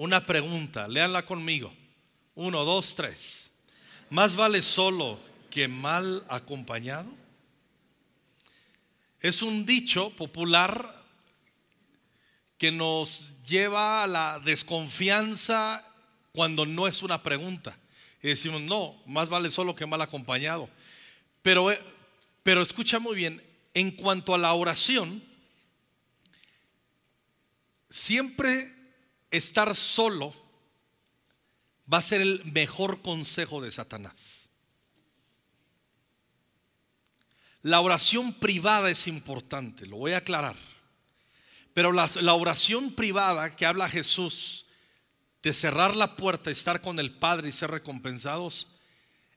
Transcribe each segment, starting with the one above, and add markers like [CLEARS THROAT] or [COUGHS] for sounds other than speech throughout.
una pregunta. Leanla conmigo. Uno, dos, tres. ¿Más vale solo que mal acompañado? Es un dicho popular que nos lleva a la desconfianza cuando no es una pregunta. Y decimos, no, más vale solo que mal acompañado. Pero, eh, pero escucha muy bien, en cuanto a la oración, siempre estar solo va a ser el mejor consejo de Satanás. La oración privada es importante, lo voy a aclarar. Pero la, oración privada que habla Jesús de cerrar la puerta, estar con el Padre y ser recompensados,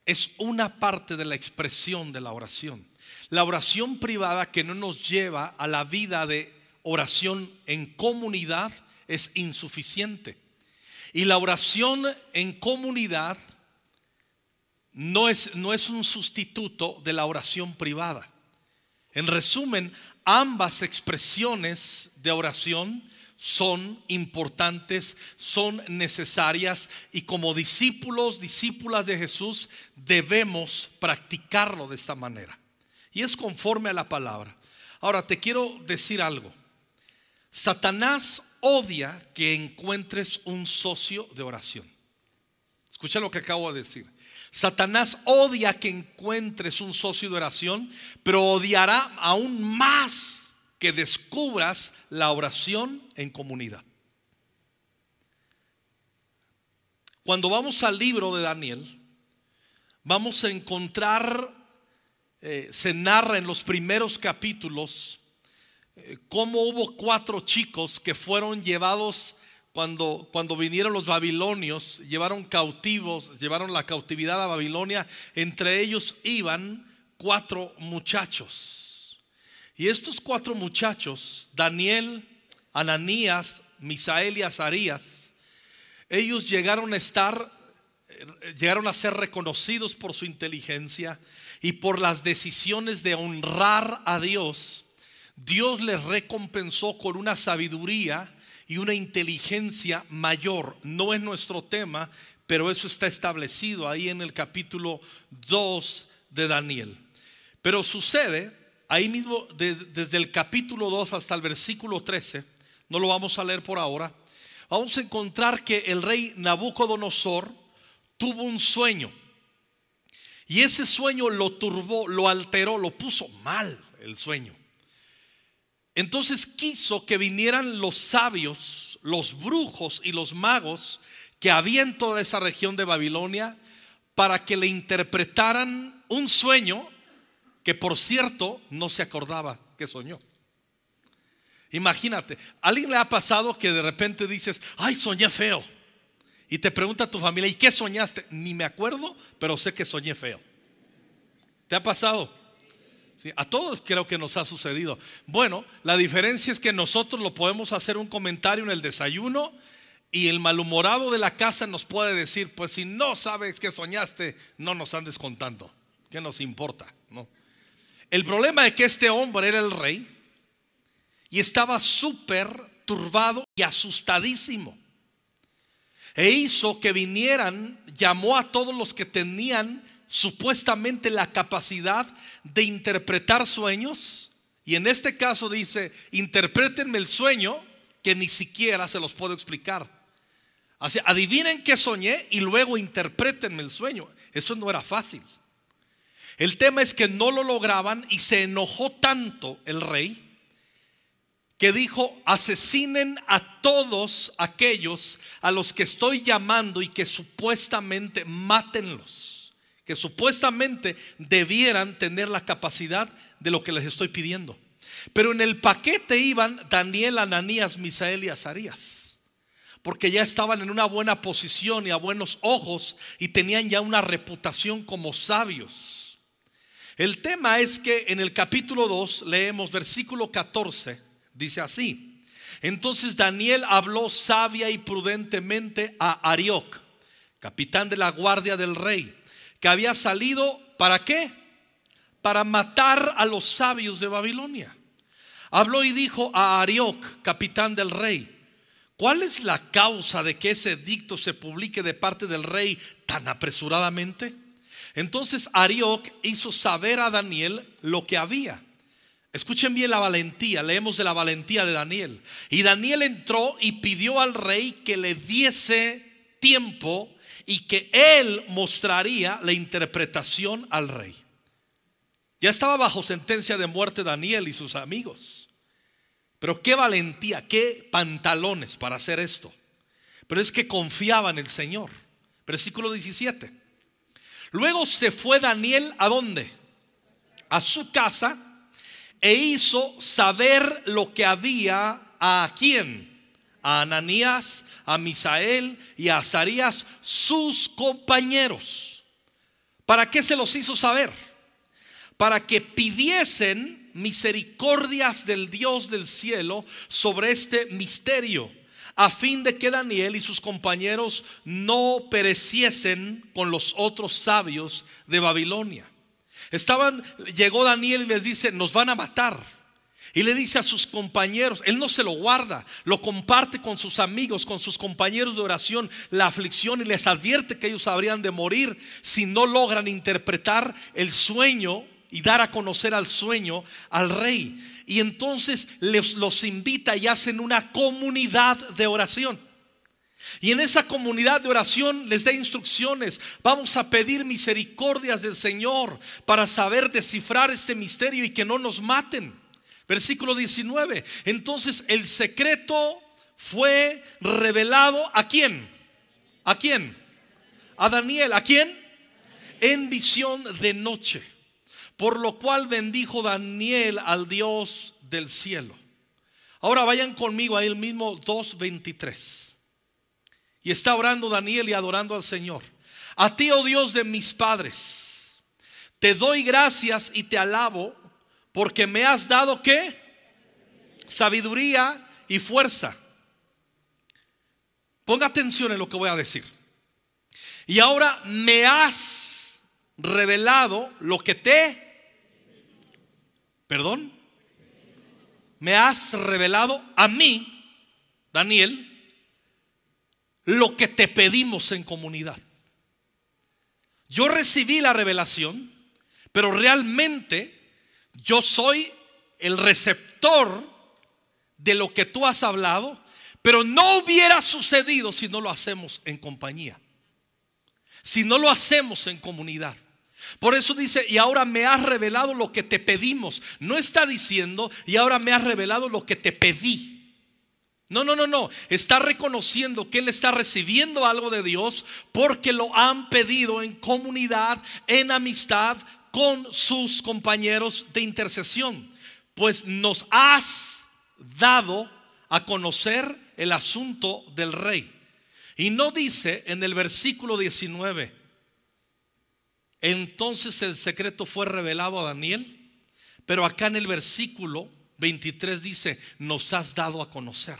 es una parte de la expresión de la oración. La oración privada que no nos lleva a la vida de oración en comunidad es insuficiente. Y la oración en comunidad no es, no es un sustituto de la oración privada. En resumen, ambas expresiones de oración son importantes, son necesarias y como discípulos, discípulas de Jesús, debemos practicarlo de esta manera. Y es conforme a la palabra. Ahora, te quiero decir algo. Satanás odia que encuentres un socio de oración. Escucha lo que acabo de decir. Satanás odia que encuentres un socio de oración, pero odiará aún más que descubras la oración en comunidad. Cuando vamos al libro de Daniel, vamos a encontrar, eh, se narra en los primeros capítulos, cómo hubo cuatro chicos que fueron llevados cuando, cuando vinieron los babilonios, llevaron cautivos, llevaron la cautividad a Babilonia, entre ellos iban cuatro muchachos. Y estos cuatro muchachos, Daniel, Ananías, Misael y Azarías, ellos llegaron a estar, llegaron a ser reconocidos por su inteligencia y por las decisiones de honrar a Dios. Dios les recompensó con una sabiduría y una inteligencia mayor. No es nuestro tema, pero eso está establecido ahí en el capítulo 2 de Daniel. Pero sucede ahí mismo desde, el capítulo 2 hasta el versículo 13, no lo vamos a leer por ahora, vamos a encontrar que el rey Nabucodonosor tuvo un sueño. Y ese sueño lo turbó, lo alteró, lo puso mal el sueño. Entonces quiso que vinieran los sabios, los brujos y los magos que había en toda esa región de Babilonia para que le interpretaran un sueño que por cierto no se acordaba que soñó. Imagínate, ¿a alguien le ha pasado que de repente dices, ay, soñé feo? Y te pregunta a tu familia, ¿y qué soñaste? Ni me acuerdo, pero sé que soñé feo. ¿Te ha pasado? A todos creo que nos ha sucedido. Bueno, la diferencia es que nosotros lo podemos hacer un comentario en el desayuno y el malhumorado de la casa nos puede decir, pues si no sabes que soñaste, no nos andes contando. ¿Qué nos importa? No. El problema es que este hombre era el rey y estaba súper turbado y asustadísimo. E hizo que vinieran, llamó a todos los que tenían supuestamente la capacidad de interpretar sueños. Y en este caso dice, interpretenme el sueño que ni siquiera se los puedo explicar. Así, adivinen qué soñé y luego interpretenme el sueño. Eso no era fácil. El tema es que no lo lograban y se enojó tanto el rey que dijo, asesinen a todos aquellos a los que estoy llamando y que supuestamente mátenlos, que supuestamente debieran tener la capacidad de lo que les estoy pidiendo. Pero en el paquete iban Daniel, Ananías, Misael y Azarías, porque ya estaban en una buena posición y a buenos ojos y tenían ya una reputación como sabios. El tema es que en el capítulo 2 leemos versículo 14, dice así. Entonces Daniel habló sabia y prudentemente a Arioc, capitán de la guardia del rey, que había salido para qué? Para matar a los sabios de Babilonia. Habló y dijo a Arioc, capitán del rey, ¿Cuál es la causa de que ese edicto se publique de parte del rey tan apresuradamente? Entonces Arioc hizo saber a Daniel lo que había. Escuchen bien la valentía, leemos de la valentía de Daniel. Y Daniel entró y pidió al rey que le diese tiempo y que él mostraría la interpretación al rey. Ya estaba bajo sentencia de muerte Daniel y sus amigos. Pero qué valentía, qué pantalones para hacer esto. Pero es que confiaba en el Señor. Versículo 17. Luego se fue Daniel a dónde? A su casa e hizo saber lo que había a quién? A Ananías, a Misael y a Azarías, sus compañeros. ¿Para qué se los hizo saber? Para que pidiesen misericordias del Dios del cielo sobre este misterio, a fin de que Daniel y sus compañeros no pereciesen con los otros sabios de Babilonia. Estaban, llegó Daniel y les dice, nos van a matar. Y le dice a sus compañeros, él no se lo guarda, lo comparte con sus amigos, con sus compañeros de oración, la aflicción y les advierte que ellos habrían de morir si no logran interpretar el sueño y dar a conocer al sueño al rey. Y entonces les, los invita y hacen una comunidad de oración. Y en esa comunidad de oración les da instrucciones. Vamos a pedir misericordias del Señor para saber descifrar este misterio y que no nos maten. Versículo 19. Entonces el secreto fue revelado a quién? ¿A quién? A Daniel. ¿A quién? En visión de noche. Por lo cual bendijo Daniel al Dios del cielo. Ahora vayan conmigo a el mismo 2.23. Y está orando Daniel y adorando al Señor. A ti, oh Dios de mis padres, te doy gracias y te alabo porque me has dado qué? Sabiduría y fuerza. Ponga atención en lo que voy a decir. Y ahora me has revelado lo que te... Perdón. Me has revelado a mí, Daniel, lo que te pedimos en comunidad. Yo recibí la revelación, pero realmente yo soy el receptor de lo que tú has hablado, pero no hubiera sucedido si no lo hacemos en compañía, si no lo hacemos en comunidad. Por eso dice, y ahora me has revelado lo que te pedimos. No está diciendo, y ahora me has revelado lo que te pedí. No, no, no, no. Está reconociendo que él está recibiendo algo de Dios porque lo han pedido en comunidad, en amistad con sus compañeros de intercesión. Pues nos has dado a conocer el asunto del rey. Y no dice en el versículo 19, entonces el secreto fue revelado a Daniel, pero acá en el versículo 23 dice, nos has dado a conocer.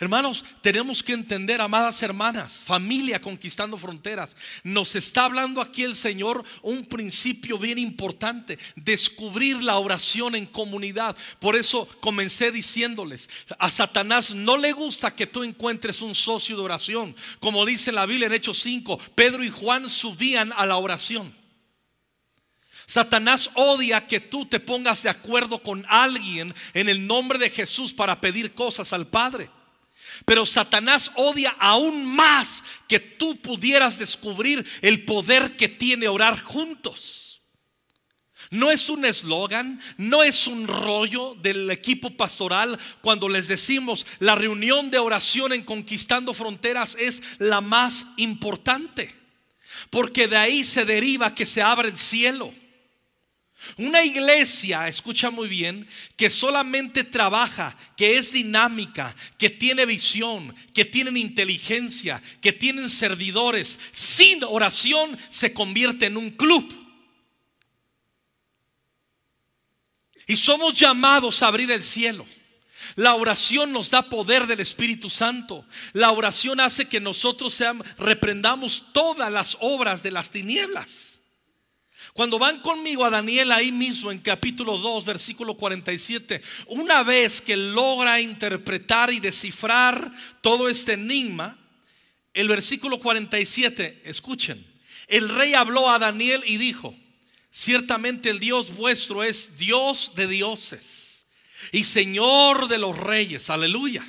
Hermanos, tenemos que entender, amadas hermanas, familia conquistando fronteras. Nos está hablando aquí el Señor un principio bien importante, descubrir la oración en comunidad. Por eso comencé diciéndoles, a Satanás no le gusta que tú encuentres un socio de oración. Como dice la Biblia en Hechos 5, Pedro y Juan subían a la oración. Satanás odia que tú te pongas de acuerdo con alguien en el nombre de Jesús para pedir cosas al Padre. Pero Satanás odia aún más que tú pudieras descubrir el poder que tiene orar juntos. No es un eslogan, no es un rollo del equipo pastoral cuando les decimos la reunión de oración en Conquistando Fronteras es la más importante. Porque de ahí se deriva que se abre el cielo. Una iglesia, escucha muy bien, que solamente trabaja, que es dinámica, que tiene visión, que tienen inteligencia, que tienen servidores, sin oración se convierte en un club. Y somos llamados a abrir el cielo. La oración nos da poder del Espíritu Santo. La oración hace que nosotros reprendamos todas las obras de las tinieblas. Cuando van conmigo a Daniel ahí mismo en capítulo 2, versículo 47, una vez que logra interpretar y descifrar todo este enigma, el versículo 47, escuchen, el rey habló a Daniel y dijo, ciertamente el Dios vuestro es Dios de dioses y Señor de los reyes, aleluya.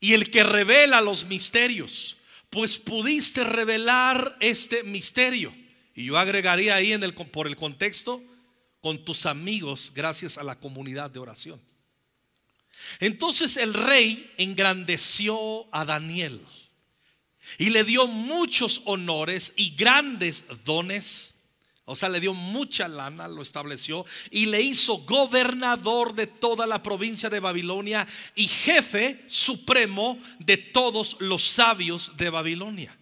Y el que revela los misterios, pues pudiste revelar este misterio. Y yo agregaría ahí en el, por el contexto, con tus amigos, gracias a la comunidad de oración. Entonces el rey engrandeció a Daniel y le dio muchos honores y grandes dones. O sea, le dio mucha lana, lo estableció y le hizo gobernador de toda la provincia de Babilonia y jefe supremo de todos los sabios de Babilonia.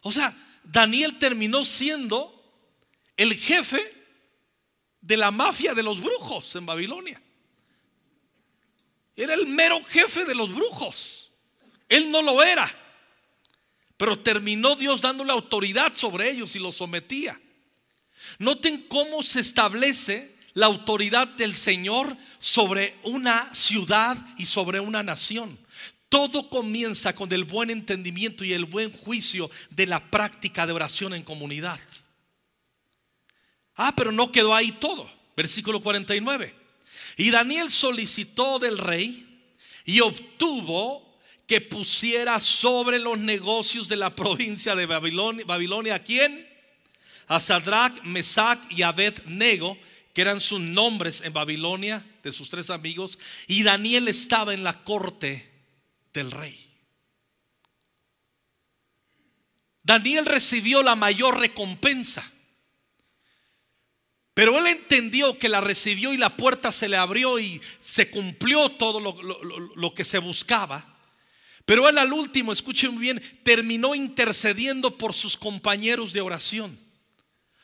O sea, Daniel terminó siendo el jefe de la mafia de los brujos en Babilonia. Era el mero jefe de los brujos. Él no lo era. Pero terminó Dios dándole autoridad sobre ellos y los sometía. Noten cómo se establece la autoridad del Señor sobre una ciudad y sobre una nación. Todo comienza con el buen entendimiento y el buen juicio de la práctica de oración en comunidad. Ah, pero no quedó ahí todo. Versículo 49. Y Daniel solicitó del rey y obtuvo que pusiera sobre los negocios de la provincia de Babilonia, ¿a quién? A Sadrach, Mesach y Abed-Nego, que eran sus nombres en Babilonia de sus tres amigos, y Daniel estaba en la corte del rey. Daniel recibió la mayor recompensa. Pero él entendió que la recibió y la puerta se le abrió y se cumplió todo lo, que se buscaba. Pero él al último, escuchen bien, terminó intercediendo por sus compañeros de oración.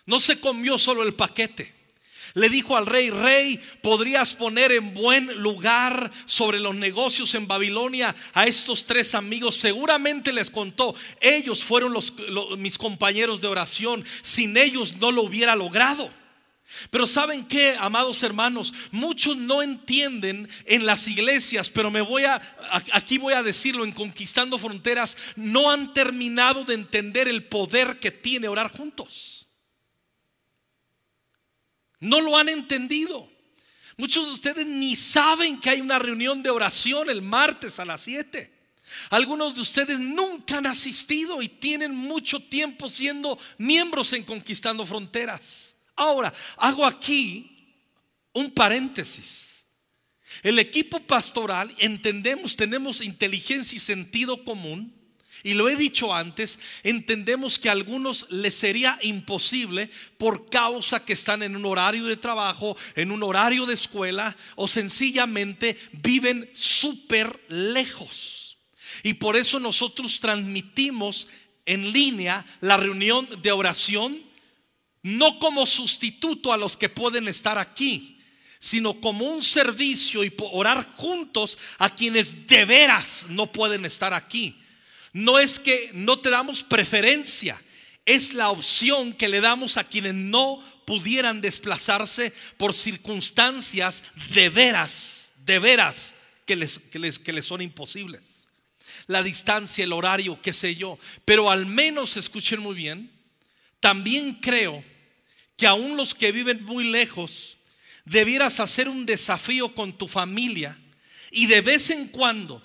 No se comió solo el paquete. Le dijo al rey, rey, ¿podrías poner en buen lugar sobre los negocios en Babilonia a estos tres amigos? Seguramente les contó, ellos fueron los, mis compañeros de oración, sin ellos no lo hubiera logrado. Pero ¿saben qué, amados hermanos? Muchos no entienden en las iglesias, pero me voy a aquí voy a decirlo en Conquistando Fronteras, no han terminado de entender el poder que tiene orar juntos. No lo han entendido. Muchos de ustedes ni saben que hay una reunión de oración el martes a las 7. Algunos de ustedes nunca han asistido y tienen mucho tiempo siendo miembros en Conquistando Fronteras. Ahora, hago aquí un paréntesis. El equipo pastoral, entendemos, tenemos inteligencia y sentido común. Y lo he dicho antes, entendemos que a algunos les sería imposible por causa que están en un horario de trabajo, en un horario de escuela o sencillamente viven súper lejos. Y por eso nosotros transmitimos en línea la reunión de oración no como sustituto a los que pueden estar aquí, sino como un servicio y orar juntos a quienes de veras no pueden estar aquí. No es que no te damos preferencia, es la opción que le damos a quienes no pudieran desplazarse por circunstancias de veras, de veras que les, que les, que les son imposibles. La distancia, el horario, qué sé yo. Pero al menos, escuchen muy bien, también creo que aún los que viven muy lejos, debieras hacer un desafío con tu familia y de vez en cuando,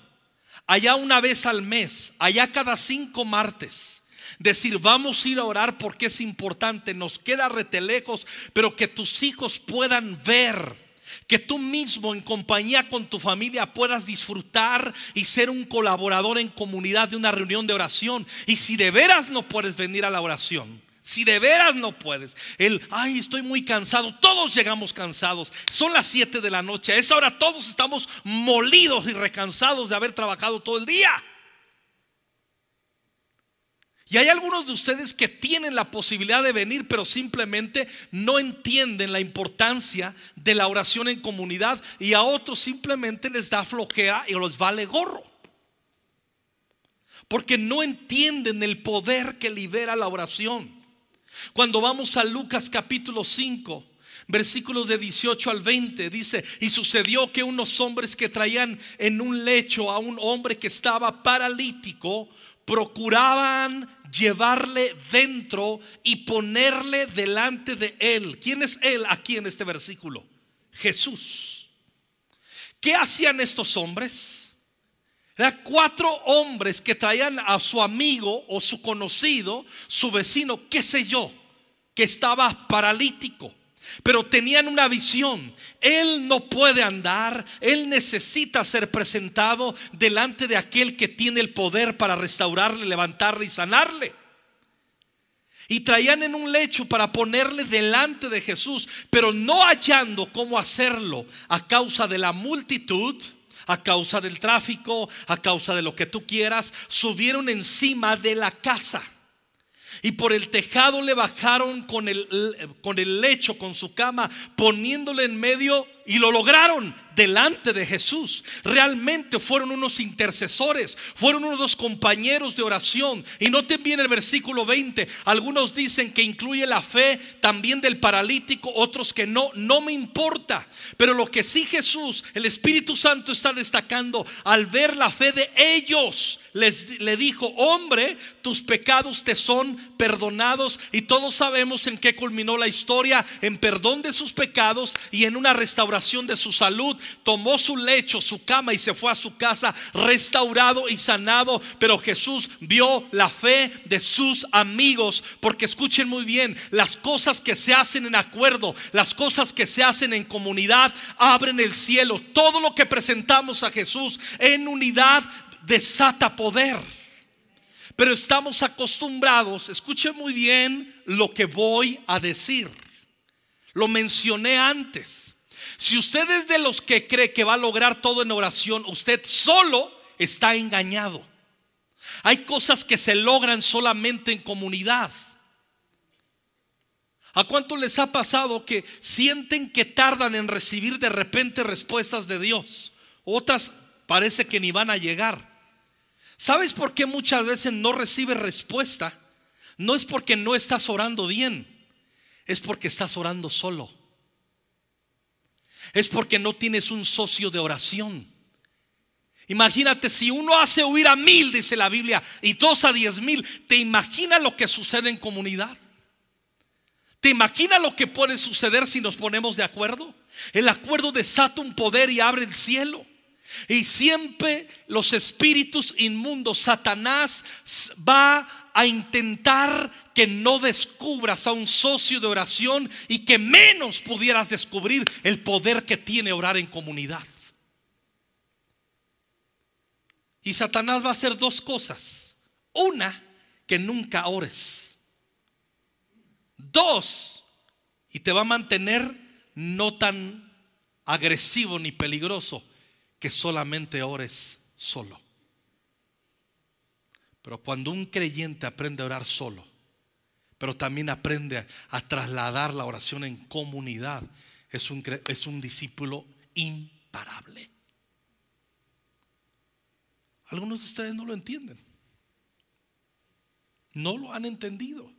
allá una vez al mes, allá cada cinco martes, decir, vamos a ir a orar porque es importante, nos queda retelejos, pero que tus hijos puedan ver. Que tú mismo en compañía con tu familia puedas disfrutar y ser un colaborador en comunidad de una reunión de oración. Y si de veras no puedes venir a la oración, si de veras no puedes, el, ay, estoy muy cansado, todos llegamos cansados, son las 7 de la noche, a esa hora todos estamos molidos y recansados de haber trabajado todo el día. Y hay algunos de ustedes que tienen la posibilidad de venir, pero simplemente no entienden la importancia de la oración en comunidad y a otros simplemente les da flojera y los vale gorro. Porque no entienden el poder que libera la oración. Cuando vamos a Lucas capítulo 5, versículos de 18 al 20, dice, y sucedió que unos hombres que traían en un lecho a un hombre que estaba paralítico, procuraban llevarle dentro y ponerle delante de él. ¿Quién es él aquí en este versículo? Jesús. ¿Qué hacían estos hombres? Eran cuatro hombres que traían a su amigo o su conocido, su vecino, qué sé yo, que estaba paralítico. Pero tenían una visión. Él no puede andar. Él necesita ser presentado delante de aquel que tiene el poder para restaurarle, levantarle y sanarle. Y traían en un lecho para ponerle delante de Jesús, pero no hallando cómo hacerlo a causa de la multitud, a causa del tráfico, a causa de lo que tú quieras, subieron encima de la casa. Y por el tejado le bajaron con el, con el lecho, con su cama, poniéndole en medio y lo lograron delante de Jesús. Realmente fueron unos intercesores, fueron unos compañeros de oración. Y noten bien el versículo 20. Algunos dicen que incluye la fe también del paralítico, otros que no. No me importa. Pero lo que sí Jesús, el Espíritu Santo está destacando, al ver la fe de ellos, les le dijo, hombre, tus pecados te son perdonados. Y todos sabemos en qué culminó la historia, en perdón de sus pecados y en una restauración de su salud, tomó su lecho, su cama y se fue a su casa restaurado y sanado. Pero Jesús vio la fe de sus amigos, porque escuchen muy bien, las cosas que se hacen en acuerdo, las cosas que se hacen en comunidad, abren el cielo. Todo lo que presentamos a Jesús en unidad desata poder. Pero estamos acostumbrados, escuchen muy bien lo que voy a decir. Lo mencioné antes. Si usted es de los que cree que va a lograr todo en oración, usted solo está engañado. Hay cosas que se logran solamente en comunidad. ¿A cuánto les ha pasado que sienten que tardan en recibir de repente respuestas de Dios? Otras parece que ni van a llegar. ¿Sabes por qué muchas veces no recibes respuesta? No es porque no estás orando bien, es porque estás orando solo es porque no tienes un socio de oración. Imagínate si uno hace huir a mil, dice la Biblia, y dos a diez mil, ¿te imaginas lo que sucede en comunidad? ¿Te imaginas lo que puede suceder si nos ponemos de acuerdo? El acuerdo desata un poder y abre el cielo. Y siempre los espíritus inmundos, Satanás va a intentar que no descubras a un socio de oración y que menos pudieras descubrir el poder que tiene orar en comunidad. Y Satanás va a hacer dos cosas. Una, que nunca ores. Dos, y te va a mantener no tan agresivo ni peligroso que solamente ores solo. Pero cuando un creyente aprende a orar solo, pero también aprende a, trasladar la oración en comunidad, es un, es un discípulo imparable. Algunos de ustedes no lo entienden. No lo han entendido.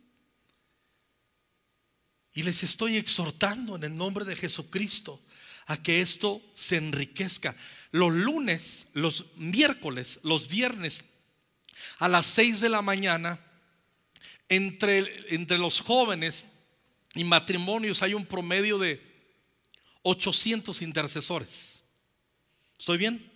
Y les estoy exhortando en el nombre de Jesucristo a que esto se enriquezca. Los lunes, los miércoles, los viernes a las 6 de la mañana, entre, entre los jóvenes y matrimonios hay un promedio de 800 intercesores. ¿Estoy bien?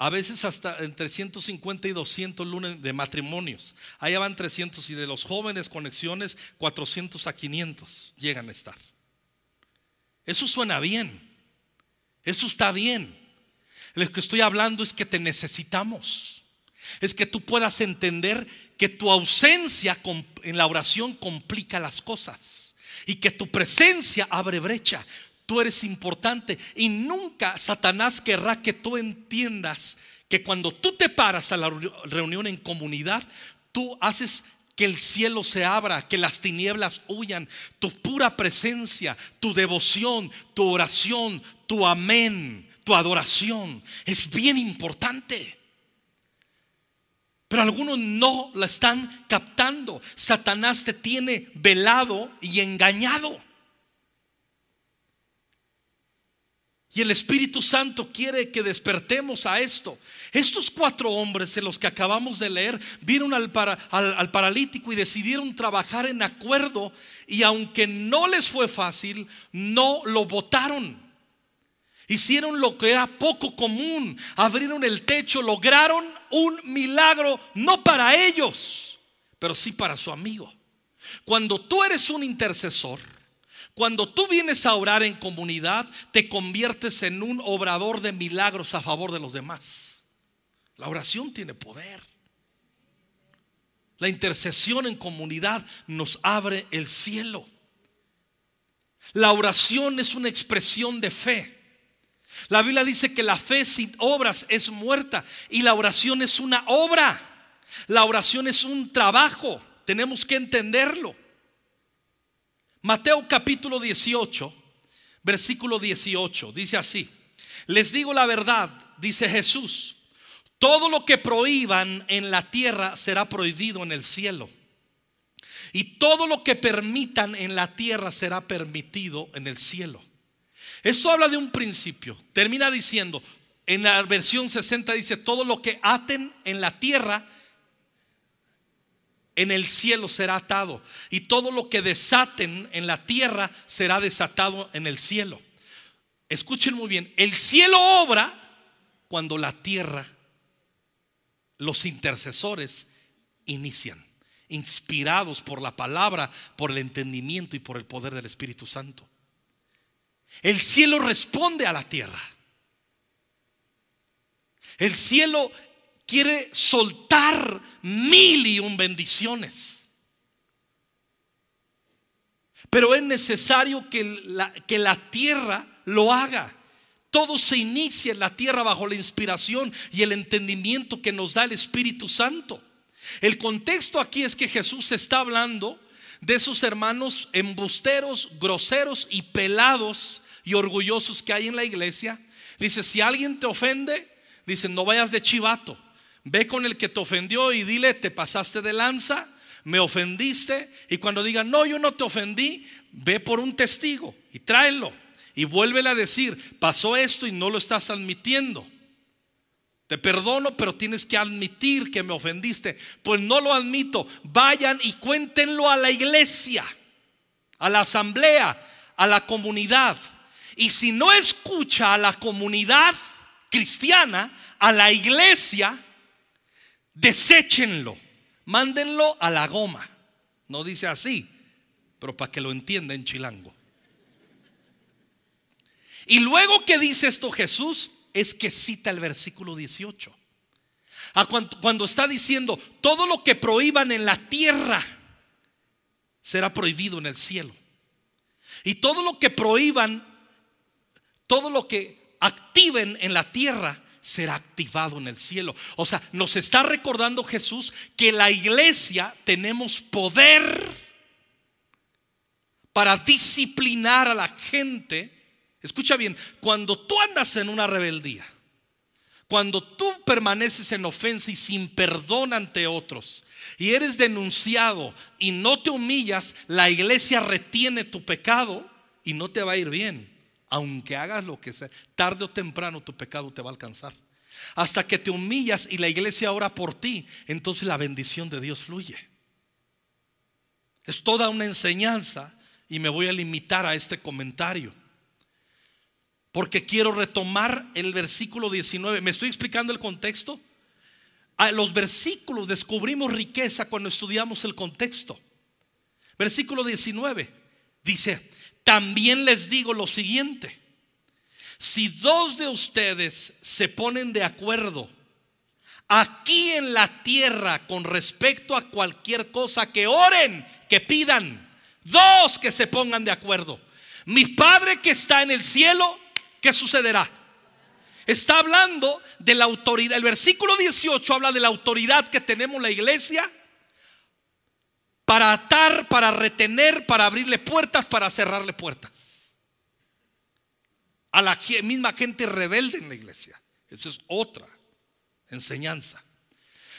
A veces hasta entre 150 y 200 lunes de matrimonios. Allá van 300 y de los jóvenes conexiones 400 a 500 llegan a estar. Eso suena bien. Eso está bien. Lo que estoy hablando es que te necesitamos. Es que tú puedas entender que tu ausencia en la oración complica las cosas y que tu presencia abre brecha. Tú eres importante y nunca Satanás querrá que tú entiendas que cuando tú te paras a la reunión en comunidad, tú haces que el cielo se abra, que las tinieblas huyan. Tu pura presencia, tu devoción, tu oración, tu amén, tu adoración es bien importante. Pero algunos no la están captando. Satanás te tiene velado y engañado. Y el Espíritu Santo quiere que despertemos a esto. Estos cuatro hombres de los que acabamos de leer vieron al, al, paralítico y decidieron trabajar en acuerdo y aunque no les fue fácil, no lo votaron. Hicieron lo que era poco común, abrieron el techo, lograron un milagro, no para ellos, pero sí para su amigo. Cuando tú eres un intercesor, cuando tú vienes a orar en comunidad, te conviertes en un obrador de milagros a favor de los demás. La oración tiene poder. La intercesión en comunidad nos abre el cielo. La oración es una expresión de fe. La Biblia dice que la fe sin obras es muerta y la oración es una obra. La oración es un trabajo. Tenemos que entenderlo. Mateo capítulo 18, versículo 18, dice así. Les digo la verdad, dice Jesús. Todo lo que prohíban en la tierra será prohibido en el cielo. Y todo lo que permitan en la tierra será permitido en el cielo. Esto habla de un principio. Termina diciendo, en la versión 60 dice, todo lo que aten en la tierra, en el cielo será atado. Y todo lo que desaten en la tierra será desatado en el cielo. Escuchen muy bien, el cielo obra cuando la tierra, los intercesores inician, inspirados por la palabra, por el entendimiento y por el poder del Espíritu Santo. El cielo responde a la tierra. El cielo quiere soltar mil y un bendiciones. Pero es necesario que la, que la tierra lo haga. Todo se inicia en la tierra bajo la inspiración y el entendimiento que nos da el Espíritu Santo. El contexto aquí es que Jesús está hablando de esos hermanos embusteros, groseros y pelados y orgullosos que hay en la iglesia. Dice, si alguien te ofende, dice, no vayas de chivato. Ve con el que te ofendió y dile, te pasaste de lanza, me ofendiste. Y cuando diga, no, yo no te ofendí, ve por un testigo y tráelo. Y vuélvele a decir, pasó esto y no lo estás admitiendo. Te perdono, pero tienes que admitir que me ofendiste. Pues no lo admito. Vayan y cuéntenlo a la iglesia, a la asamblea, a la comunidad. Y si no escucha a la comunidad cristiana, a la iglesia, deséchenlo, mándenlo a la goma. No dice así, pero para que lo entienda en chilango. Y luego que dice esto Jesús, es que cita el versículo 18. A cuando, cuando está diciendo, todo lo que prohíban en la tierra será prohibido en el cielo. Y todo lo que prohíban, todo lo que activen en la tierra será activado en el cielo. O sea, nos está recordando Jesús que la iglesia tenemos poder para disciplinar a la gente. Escucha bien, cuando tú andas en una rebeldía, cuando tú permaneces en ofensa y sin perdón ante otros, y eres denunciado y no te humillas, la iglesia retiene tu pecado y no te va a ir bien aunque hagas lo que sea, tarde o temprano tu pecado te va a alcanzar. Hasta que te humillas y la iglesia ora por ti, entonces la bendición de Dios fluye. Es toda una enseñanza y me voy a limitar a este comentario. Porque quiero retomar el versículo 19. ¿Me estoy explicando el contexto? A los versículos descubrimos riqueza cuando estudiamos el contexto. Versículo 19 dice, también les digo lo siguiente. Si dos de ustedes se ponen de acuerdo aquí en la tierra con respecto a cualquier cosa que oren, que pidan, dos que se pongan de acuerdo. Mi Padre que está en el cielo, ¿qué sucederá? Está hablando de la autoridad. El versículo 18 habla de la autoridad que tenemos la iglesia para atar, para retener, para abrirle puertas, para cerrarle puertas. A la misma gente rebelde en la iglesia. Eso es otra enseñanza.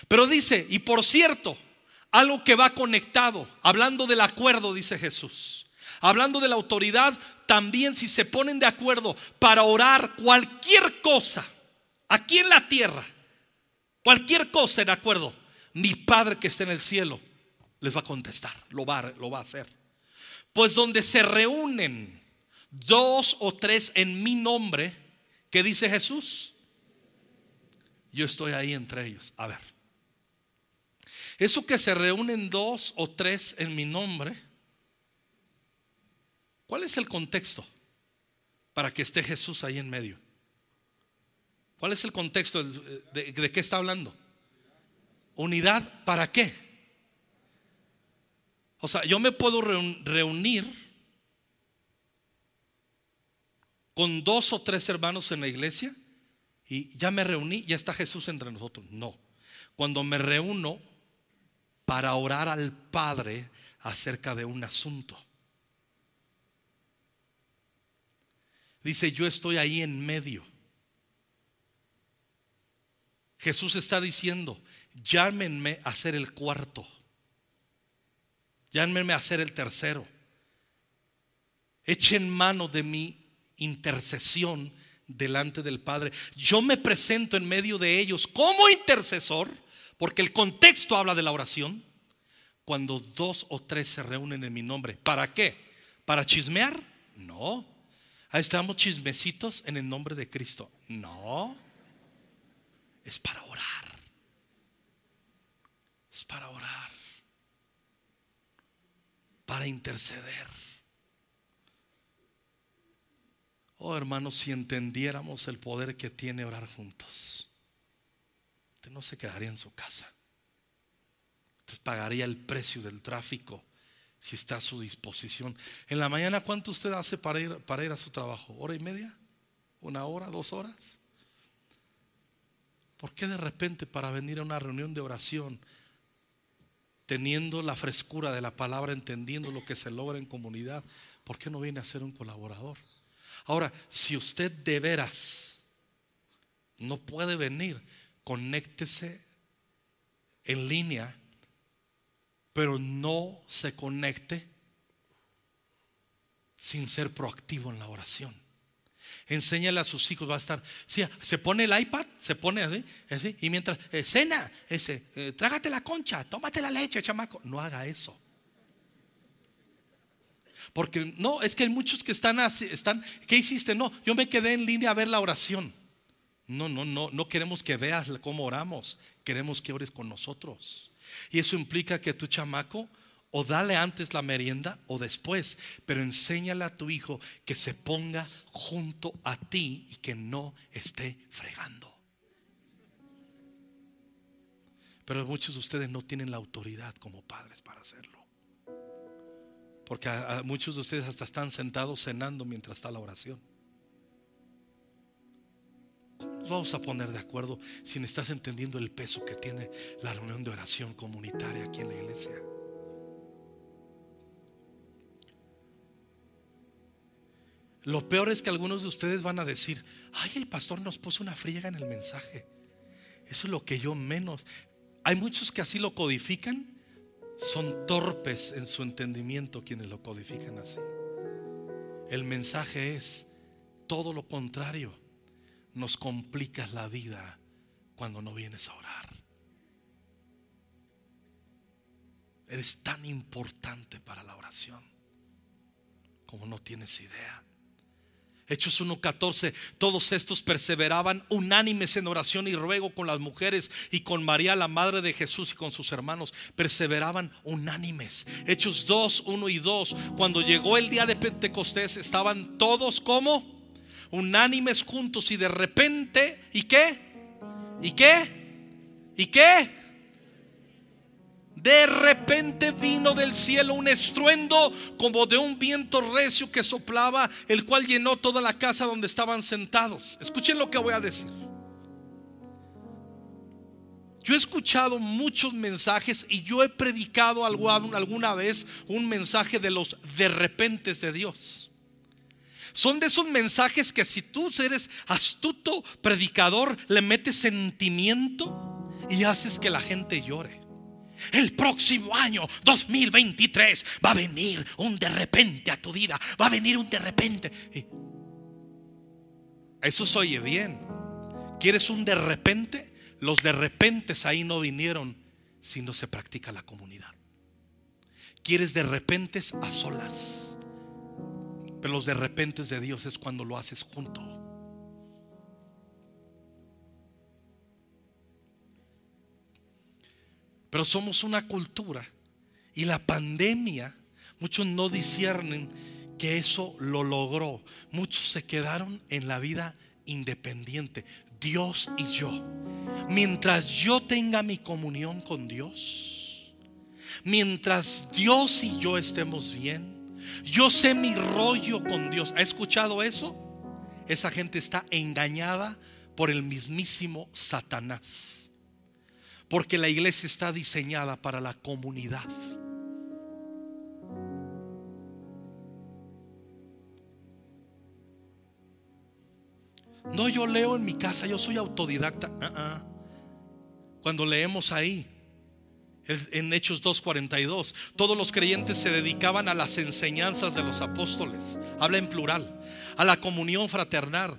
Pero dice, y por cierto, algo que va conectado, hablando del acuerdo, dice Jesús. Hablando de la autoridad, también si se ponen de acuerdo para orar cualquier cosa aquí en la tierra, cualquier cosa en acuerdo, mi Padre que está en el cielo les va a contestar, lo va, a hacer. Pues donde se reúnen dos o tres en mi nombre, ¿qué dice Jesús? Yo estoy ahí entre ellos. A ver, eso que se reúnen dos o tres en mi nombre, ¿cuál es el contexto para que esté Jesús ahí en medio? ¿Cuál es el contexto de, de qué está hablando? Unidad, ¿para qué? O sea, yo me puedo reunir con dos o tres hermanos en la iglesia y ya me reuní, ya está Jesús entre nosotros. No. Cuando me reúno para orar al Padre acerca de un asunto. Dice, yo estoy ahí en medio. Jesús está diciendo, llámenme a ser el cuarto. Llámenme a ser el tercero. Echen mano de mi intercesión delante del Padre. Yo me presento en medio de ellos como intercesor, porque el contexto habla de la oración. Cuando dos o tres se reúnen en mi nombre. ¿Para qué? ¿Para chismear? No. Ahí estamos chismecitos en el nombre de Cristo. No. Es para orar. Es para orar. Para interceder. Oh hermanos, si entendiéramos el poder que tiene orar juntos, usted no se quedaría en su casa. Usted pagaría el precio del tráfico si está a su disposición. En la mañana, ¿cuánto usted hace para ir, para ir a su trabajo? ¿Hora y media? ¿Una hora? ¿Dos horas? ¿Por qué de repente para venir a una reunión de oración, teniendo la frescura de la palabra, entendiendo lo que se logra en comunidad, ¿por qué no viene a ser un colaborador? Ahora, si usted de veras no puede venir, conéctese en línea, pero no se conecte sin ser proactivo en la oración. Enséñale a sus hijos, va a estar, sí, se pone el iPad, se pone así, así y mientras, eh, cena, ese, eh, trágate la concha, tómate la leche, chamaco. No haga eso. Porque no, es que hay muchos que están así, están, ¿qué hiciste? No, yo me quedé en línea a ver la oración. No, no, no, no queremos que veas cómo oramos, queremos que ores con nosotros. Y eso implica que tu chamaco o dale antes la merienda o después, pero enséñale a tu hijo que se ponga junto a ti y que no esté fregando. Pero muchos de ustedes no tienen la autoridad como padres para hacerlo. Porque muchos de ustedes hasta están sentados cenando mientras está la oración. Nos vamos a poner de acuerdo si estás entendiendo el peso que tiene la reunión de oración comunitaria aquí en la iglesia. Lo peor es que algunos de ustedes van a decir, ay, el pastor nos puso una friega en el mensaje. Eso es lo que yo menos. Hay muchos que así lo codifican son torpes en su entendimiento quienes lo codifican así. El mensaje es todo lo contrario. Nos complicas la vida cuando no vienes a orar. Eres tan importante para la oración como no tienes idea. Hechos 1.14, todos estos perseveraban unánimes en oración y ruego con las mujeres y con María, la madre de Jesús y con sus hermanos. Perseveraban unánimes. Hechos 2, 1 y 2, cuando llegó el día de Pentecostés, estaban todos como unánimes juntos y de repente, ¿y qué? ¿Y qué? ¿Y qué? De repente vino del cielo un estruendo como de un viento recio que soplaba, el cual llenó toda la casa donde estaban sentados. Escuchen lo que voy a decir. Yo he escuchado muchos mensajes y yo he predicado alguna vez un mensaje de los de repentes de Dios. Son de esos mensajes que si tú eres astuto predicador, le metes sentimiento y haces que la gente llore. El próximo año 2023 va a venir un de repente a tu vida, va a venir un de repente. Eso se oye bien. ¿Quieres un de repente? Los de repente ahí no vinieron si no se practica la comunidad. Quieres de repente a solas. Pero los de repente de Dios es cuando lo haces junto. Pero somos una cultura y la pandemia, muchos no disciernen que eso lo logró. Muchos se quedaron en la vida independiente, Dios y yo. Mientras yo tenga mi comunión con Dios, mientras Dios y yo estemos bien, yo sé mi rollo con Dios. ¿Ha escuchado eso? Esa gente está engañada por el mismísimo Satanás. Porque la iglesia está diseñada para la comunidad. No, yo leo en mi casa, yo soy autodidacta. Ah, ah. Cuando leemos ahí, en Hechos 2.42, todos los creyentes se dedicaban a las enseñanzas de los apóstoles, habla en plural, a la comunión fraternal,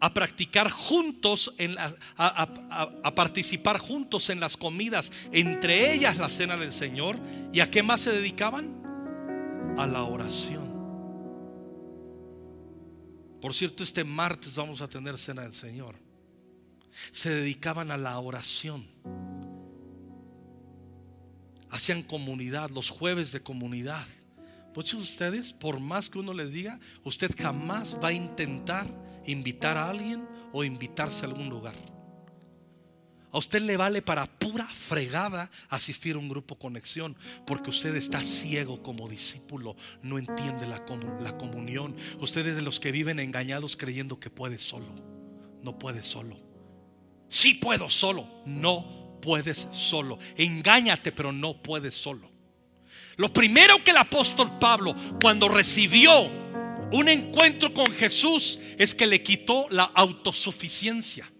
a practicar juntos, en a, participar juntos en las comidas, entre ellas la cena del Señor. ¿Y a qué más se dedicaban? A la oración. Por cierto, este martes vamos a tener cena del Señor. Se dedicaban a la oración. Hacían comunidad, los jueves de comunidad. Muchos de ustedes, por más que uno les diga, usted jamás va a intentar invitar a alguien o invitarse a algún lugar. A usted le vale para pura fregada asistir a un grupo conexión, porque usted está ciego como discípulo, no entiende la, la comunión. Usted es de los que viven engañados creyendo que puede solo. No puede solo. Sí puedo solo. No puedes solo. Engáñate, pero no puedes solo. Lo primero que el apóstol Pablo, cuando recibió un encuentro con Jesús es que le quitó la autosuficiencia.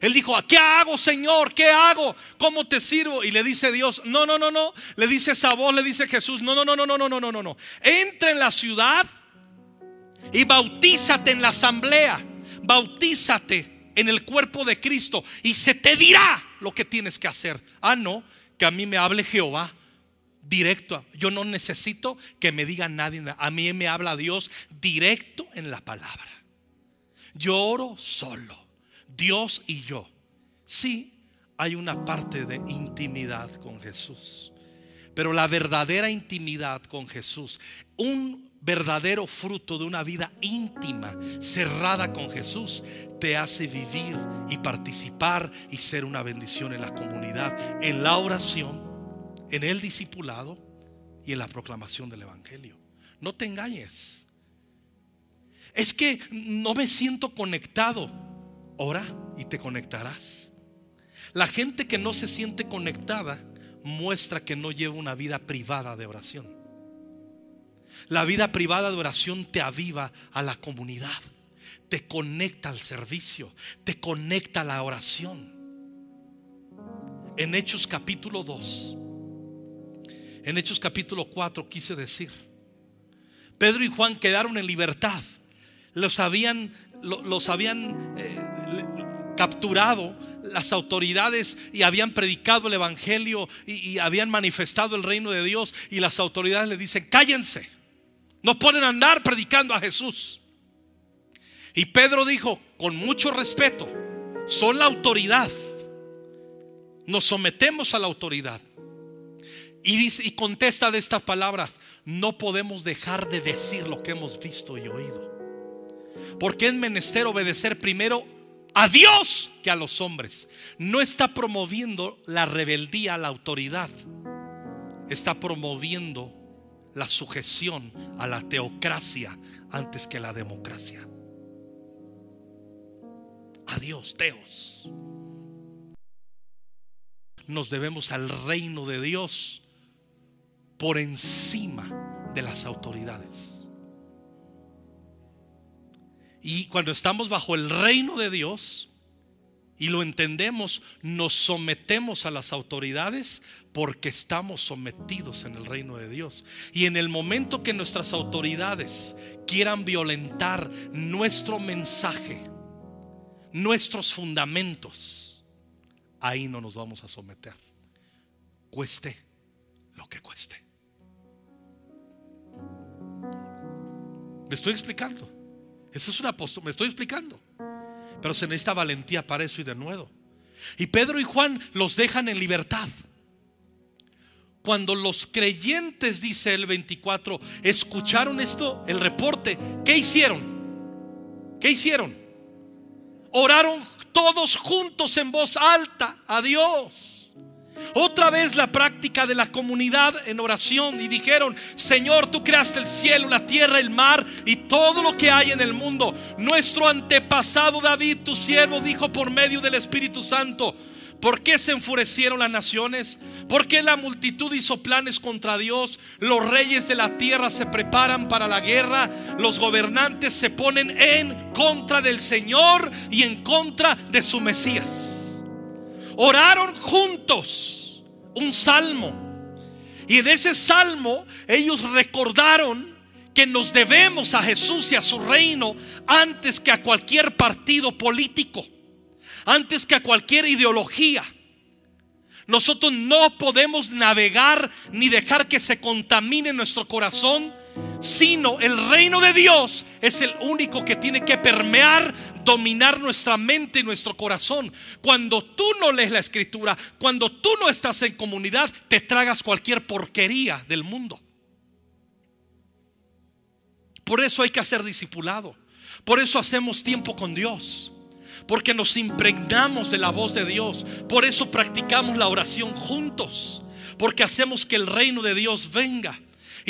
Él dijo, ¿qué hago, Señor? ¿Qué hago? ¿Cómo te sirvo? Y le dice Dios, no, no, no, no. Le dice esa voz, le dice Jesús, no, no, no, no, no, no, no, no, no. Entra en la ciudad y bautízate en la asamblea. Bautízate en el cuerpo de Cristo y se te dirá lo que tienes que hacer. Ah, no, que a mí me hable Jehová directo. Yo no necesito que me diga nadie. A mí me habla Dios directo en la palabra. Yo oro solo. Dios y yo. Sí, hay una parte de intimidad con Jesús. Pero la verdadera intimidad con Jesús, un verdadero fruto de una vida íntima, cerrada con Jesús, te hace vivir y participar y ser una bendición en la comunidad, en la oración en el discipulado y en la proclamación del Evangelio. No te engañes. Es que no me siento conectado. Ora y te conectarás. La gente que no se siente conectada muestra que no lleva una vida privada de oración. La vida privada de oración te aviva a la comunidad, te conecta al servicio, te conecta a la oración. En Hechos capítulo 2, en Hechos capítulo 4 quise decir. Pedro y Juan quedaron en libertad. Los habían, los habían eh, capturado las autoridades y habían predicado el Evangelio y, y, habían manifestado el reino de Dios. Y las autoridades le dicen, cállense. No pueden andar predicando a Jesús. Y Pedro dijo, con mucho respeto, son la autoridad. Nos sometemos a la autoridad. Y, contesta de estas palabras, no podemos dejar de decir lo que hemos visto y oído. Porque es menester obedecer primero a Dios que a los hombres. No está promoviendo la rebeldía a la autoridad. Está promoviendo la sujeción a la teocracia antes que la democracia. A Dios, teos. Nos debemos al reino de Dios por encima de las autoridades. Y cuando estamos bajo el reino de Dios y lo entendemos, nos sometemos a las autoridades porque estamos sometidos en el reino de Dios. Y en el momento que nuestras autoridades quieran violentar nuestro mensaje, nuestros fundamentos, ahí no nos vamos a someter. Cueste lo que cueste. ¿Me estoy explicando? Eso es una postura, me estoy explicando. Pero se necesita valentía para eso y de nuevo. Y Pedro y Juan los dejan en libertad. Cuando los creyentes, dice el 24, escucharon esto, el reporte, ¿qué hicieron? ¿Qué hicieron? Oraron todos juntos en voz alta a Dios. Otra vez la práctica de la comunidad en oración y dijeron, Señor, tú creaste el cielo, la tierra, el mar y todo lo que hay en el mundo. Nuestro antepasado David, tu siervo, dijo por medio del Espíritu Santo, ¿Por qué se enfurecieron las naciones? ¿Por qué la multitud hizo planes contra Dios? Los reyes de la tierra se preparan para la guerra. Los gobernantes se ponen en contra del Señor y en contra de su Mesías oraron juntos un salmo. Y en ese salmo ellos recordaron que nos debemos a Jesús y a su reino antes que a cualquier partido político, antes que a cualquier ideología. Nosotros no podemos navegar ni dejar que se contamine nuestro corazón sino el reino de Dios es el único que tiene que permear, dominar nuestra mente y nuestro corazón. Cuando tú no lees la escritura, cuando tú no estás en comunidad, te tragas cualquier porquería del mundo. Por eso hay que hacer discipulado. Por eso hacemos tiempo con Dios. Porque nos impregnamos de la voz de Dios. Por eso practicamos la oración juntos. Porque hacemos que el reino de Dios venga.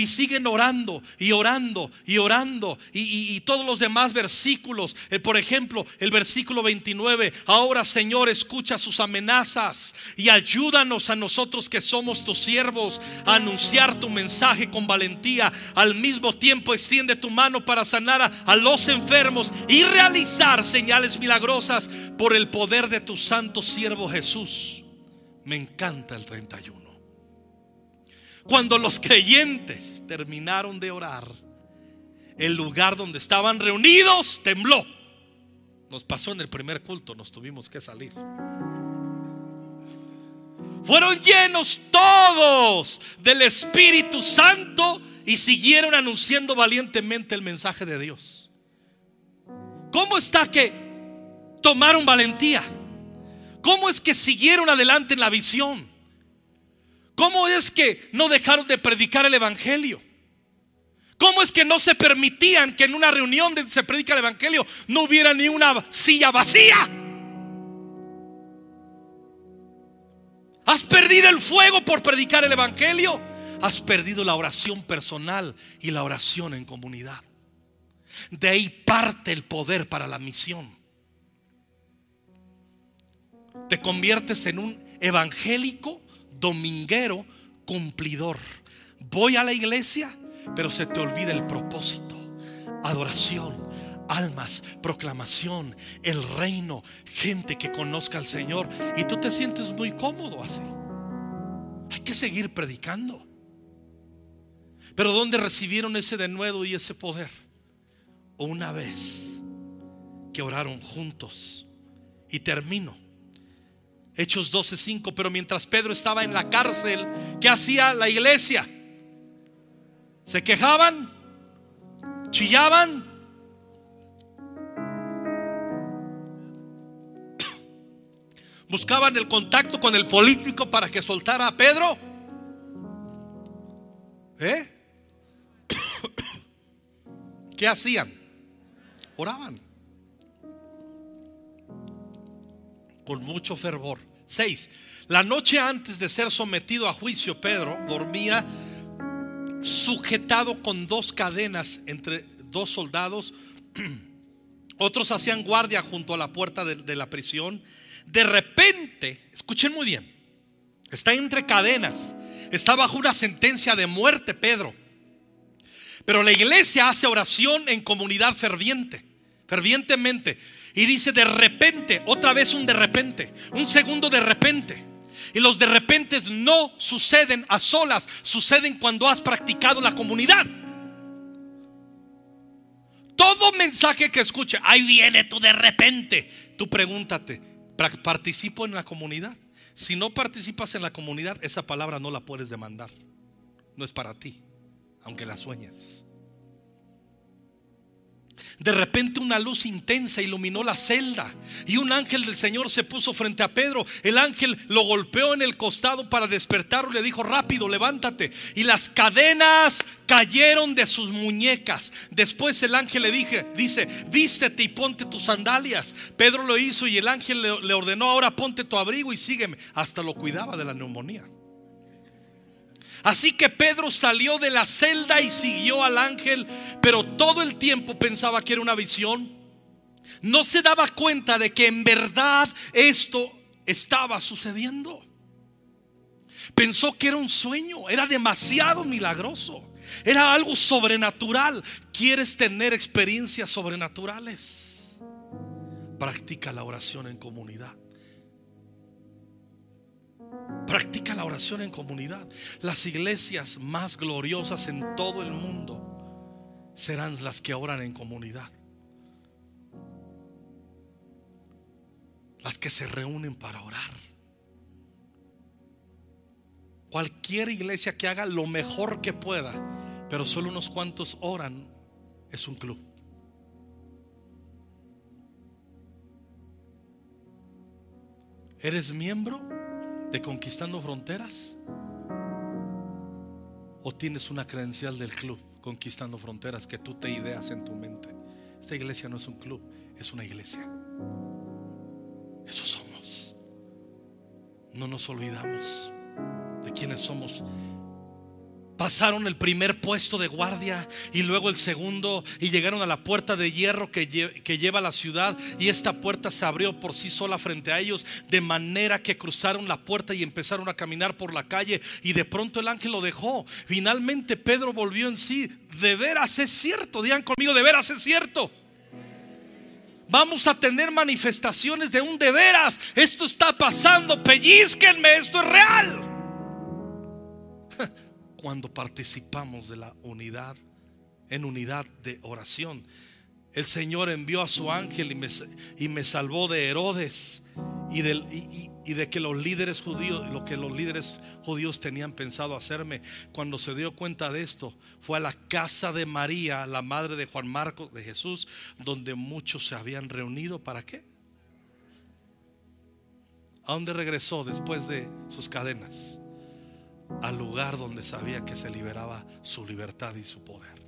Y siguen orando y orando y orando. Y, todos los demás versículos. Eh, por ejemplo, el versículo 29. Ahora Señor, escucha sus amenazas y ayúdanos a nosotros que somos tus siervos a anunciar tu mensaje con valentía. Al mismo tiempo extiende tu mano para sanar a, a los enfermos y realizar señales milagrosas por el poder de tu santo siervo Jesús. Me encanta el 31. Cuando los creyentes terminaron de orar, el lugar donde estaban reunidos tembló. Nos pasó en el primer culto, nos tuvimos que salir. Fueron llenos todos del Espíritu Santo y siguieron anunciando valientemente el mensaje de Dios. ¿Cómo está que tomaron valentía? ¿Cómo es que siguieron adelante en la visión? ¿Cómo es que no dejaron de predicar el Evangelio? ¿Cómo es que no se permitían que en una reunión donde se predica el Evangelio no hubiera ni una silla vacía? ¿Has perdido el fuego por predicar el Evangelio? Has perdido la oración personal y la oración en comunidad. De ahí parte el poder para la misión. Te conviertes en un evangélico dominguero cumplidor. Voy a la iglesia, pero se te olvida el propósito. Adoración, almas, proclamación, el reino, gente que conozca al Señor. Y tú te sientes muy cómodo así. Hay que seguir predicando. Pero ¿dónde recibieron ese denuedo y ese poder? Una vez que oraron juntos. Y termino Hechos 12:5, pero mientras Pedro estaba en la cárcel, ¿qué hacía la iglesia? ¿Se quejaban? ¿Chillaban? [COUGHS] ¿Buscaban el contacto con el político para que soltara a Pedro? ¿Eh? [COUGHS] ¿Qué hacían? Oraban. Con mucho fervor. 6. La noche antes de ser sometido a juicio, Pedro dormía sujetado con dos cadenas entre dos soldados. [CLEARS THROAT] Otros hacían guardia junto a la puerta de, de, la prisión. De repente, escuchen muy bien, está entre cadenas, está bajo una sentencia de muerte, Pedro. Pero la iglesia hace oración en comunidad ferviente. fervientemente. Y dice de repente, otra vez un de repente, un segundo de repente. Y los de repente no suceden a solas, suceden cuando has practicado la comunidad. Todo mensaje que escuche, ahí viene tú de repente. Tú pregúntate, ¿participo en la comunidad? Si no participas en la comunidad, esa palabra no la puedes demandar. No es para ti, aunque la sueñes. De repente una luz intensa iluminó la celda y un ángel del Señor se puso frente a Pedro. El ángel lo golpeó en el costado para despertarlo y le dijo, rápido, levántate. Y las cadenas cayeron de sus muñecas. Después el ángel le dije, dice, vístete y ponte tus sandalias. Pedro lo hizo y el ángel le, le ordenó, ahora ponte tu abrigo y sígueme. Hasta lo cuidaba de la neumonía. Así que Pedro salió de la celda y siguió al ángel, pero todo el tiempo pensaba que era una visión. No se daba cuenta de que en verdad esto estaba sucediendo. Pensó que era un sueño, era demasiado milagroso, era algo sobrenatural. ¿Quieres tener experiencias sobrenaturales? Practica la oración en comunidad. Practica la oración en comunidad. Las iglesias más gloriosas en todo el mundo serán las que oran en comunidad. Las que se reúnen para orar. Cualquier iglesia que haga lo mejor que pueda, pero solo unos cuantos oran, es un club. ¿Eres miembro? De Conquistando Fronteras? ¿O tienes una credencial del club Conquistando Fronteras que tú te ideas en tu mente? Esta iglesia no es un club, es una iglesia. Eso somos. No nos olvidamos de quiénes somos pasaron el primer puesto de guardia y luego el segundo y llegaron a la puerta de hierro que, que, lleva a la ciudad y esta puerta se abrió por sí sola frente a ellos de manera que cruzaron la puerta y empezaron a caminar por la calle y de pronto el ángel lo dejó. Finalmente Pedro volvió en sí. De veras es cierto, digan conmigo, de veras es cierto. Vamos a tener manifestaciones de un de veras. Esto está pasando, pellizquenme, esto es real [LAUGHS] cuando participamos de la unidad, en unidad de oración. El Señor envió a su ángel y me, salvó de Herodes y, y, de que los líderes judíos, lo que los líderes judíos tenían pensado hacerme. Cuando se dio cuenta de esto, fue a la casa de María, la madre de Juan Marcos, de Jesús, donde muchos se habían reunido. ¿Para qué? ¿A dónde regresó después de sus cadenas? Al lugar donde sabía que se liberaba su libertad y su poder.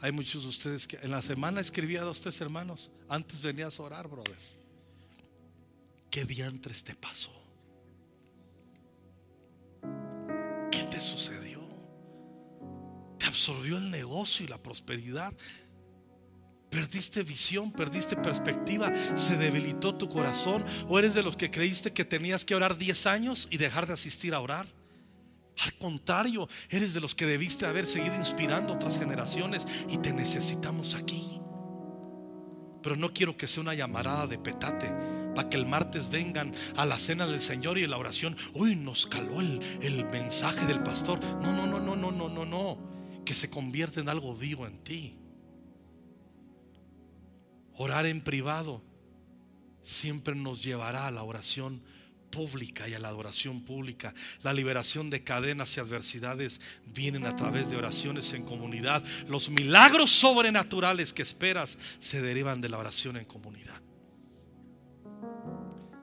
Hay muchos de ustedes que en la semana escribía a ustedes hermanos, antes venías a orar, brother. ¿Qué diantres te pasó? ¿Qué te sucedió? ¿Te absorbió el negocio y la prosperidad? Perdiste visión, perdiste perspectiva, se debilitó tu corazón o eres de los que creíste que tenías que orar 10 años y dejar de asistir a orar. Al contrario, eres de los que debiste haber seguido inspirando otras generaciones y te necesitamos aquí. Pero no quiero que sea una llamarada de petate para que el martes vengan a la cena del Señor y la oración. Uy, nos caló el, el mensaje del pastor. No, no, no, no, no, no, no, no. Que se convierte en algo vivo en ti. Orar en privado siempre nos llevará a la oración pública y a la adoración pública. La liberación de cadenas y adversidades vienen a través de oraciones en comunidad. Los milagros sobrenaturales que esperas se derivan de la oración en comunidad.